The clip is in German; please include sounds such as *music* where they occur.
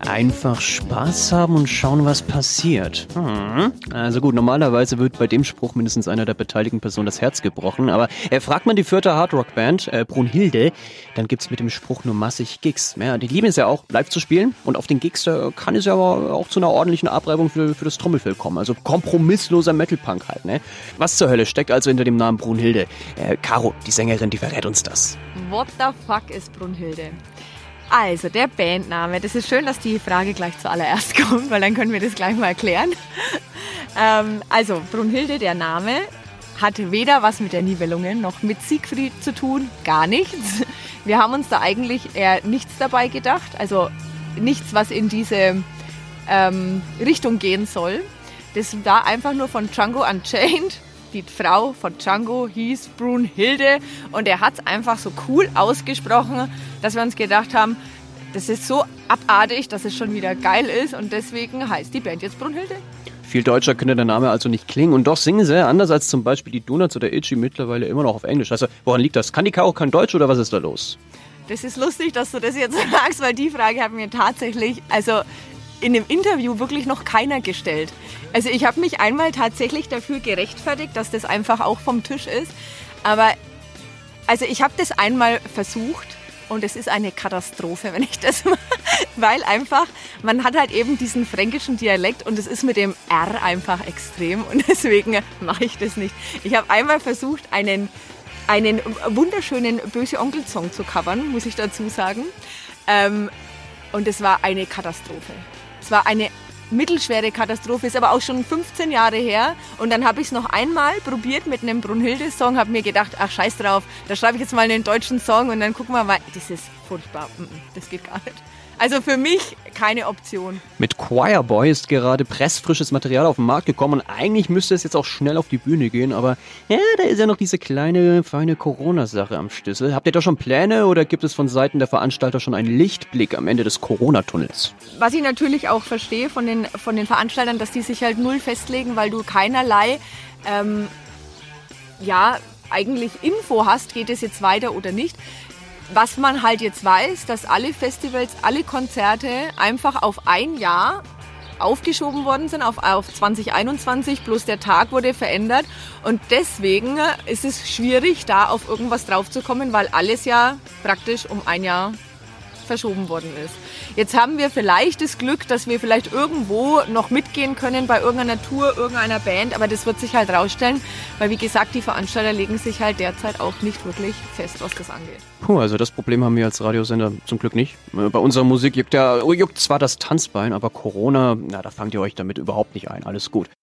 Einfach Spaß haben und schauen, was passiert. Hm. Also gut, normalerweise wird bei dem Spruch mindestens einer der beteiligten Personen das Herz gebrochen, aber äh, fragt man die vierte Hardrock-Band, äh, Brunhilde, dann gibt's mit dem Spruch nur massig Gigs. Ja, die lieben es ja auch, live zu spielen und auf den Gigs äh, kann es ja aber auch zu einer ordentlichen Abreibung für, für das Trommelfell kommen. Also kompromissloser Metal-Punk halt, ne? Was zur Hölle steckt also hinter dem Namen Brunhilde? Äh, Caro, die Sängerin, die verrät uns das. What the fuck ist Brunhilde? Also, der Bandname. Das ist schön, dass die Frage gleich zuallererst *laughs* kommt, weil dann können wir das gleich mal erklären. ähm, also, Brunhilde, der Name, hat weder was mit der Nibelungen noch mit Siegfried zu tun, gar nichts. Wir haben uns da eigentlich eher nichts dabei gedacht, also nichts, was in diese ähm, Richtung gehen soll. Das war einfach nur von Django Unchained. Die Frau von Django hieß Brunhilde und er hat es einfach so cool ausgesprochen, dass wir uns gedacht haben, das ist so abartig, dass es schon wieder geil ist und deswegen heißt die Band jetzt Brunhilde. Viel deutscher könnte der Name also nicht klingen. Und doch singen sie, anders als zum Beispiel die Donuts oder Itchy, mittlerweile immer noch auf Englisch. Also, woran liegt das? Kann die Caro kein Deutsch oder was ist da los? Das ist lustig, dass du das jetzt *laughs* sagst, weil die Frage hat mir tatsächlich, also in dem Interview wirklich noch keiner gestellt. Also ich habe mich einmal tatsächlich dafür gerechtfertigt, dass das einfach auch vom Tisch ist. Aber also ich habe das einmal versucht und es ist eine Katastrophe, wenn ich das *laughs* mache. Weil einfach, man hat halt eben diesen fränkischen Dialekt und es ist mit dem R einfach extrem und *laughs* deswegen mache ich das nicht. Ich habe einmal versucht, einen, einen wunderschönen Böse Onkel-Song zu covern, muss ich dazu sagen. Ähm, und es war eine Katastrophe. War eine mittelschwere Katastrophe, ist aber auch schon 15 Jahre her. Und dann habe ich es noch einmal probiert mit einem Brunhilde-Song, habe mir gedacht, ach scheiß drauf, da schreibe ich jetzt mal einen deutschen Song und dann gucken wir mal. Das ist furchtbar, das geht gar nicht. Also für mich keine Option. Mit Choir Boy ist gerade pressfrisches Material auf den Markt gekommen und eigentlich müsste es jetzt auch schnell auf die Bühne gehen, aber ja, da ist ja noch diese kleine, feine Corona-Sache am Schlüssel. Habt ihr da schon Pläne oder gibt es von Seiten der Veranstalter schon einen Lichtblick am Ende des Corona-Tunnels? Was ich natürlich auch verstehe von den, von den Veranstaltern, dass die sich halt null festlegen, weil du keinerlei, ähm, ja, eigentlich Info hast, geht es jetzt weiter oder nicht. Was man halt jetzt weiß, dass alle Festivals, alle Konzerte einfach auf ein Jahr aufgeschoben worden sind, auf, auf 2021, bloß der Tag wurde verändert. Und deswegen ist es schwierig, da auf irgendwas draufzukommen, weil alles ja praktisch um ein Jahr verschoben worden ist. Jetzt haben wir vielleicht das Glück, dass wir vielleicht irgendwo noch mitgehen können bei irgendeiner Tour, irgendeiner Band, aber das wird sich halt rausstellen, weil wie gesagt, die Veranstalter legen sich halt derzeit auch nicht wirklich fest, was das angeht. Puh, also das Problem haben wir als Radiosender zum Glück nicht. Bei unserer Musik juckt ja juckt zwar das Tanzbein, aber Corona, na, da fangt ihr euch damit überhaupt nicht ein. Alles gut.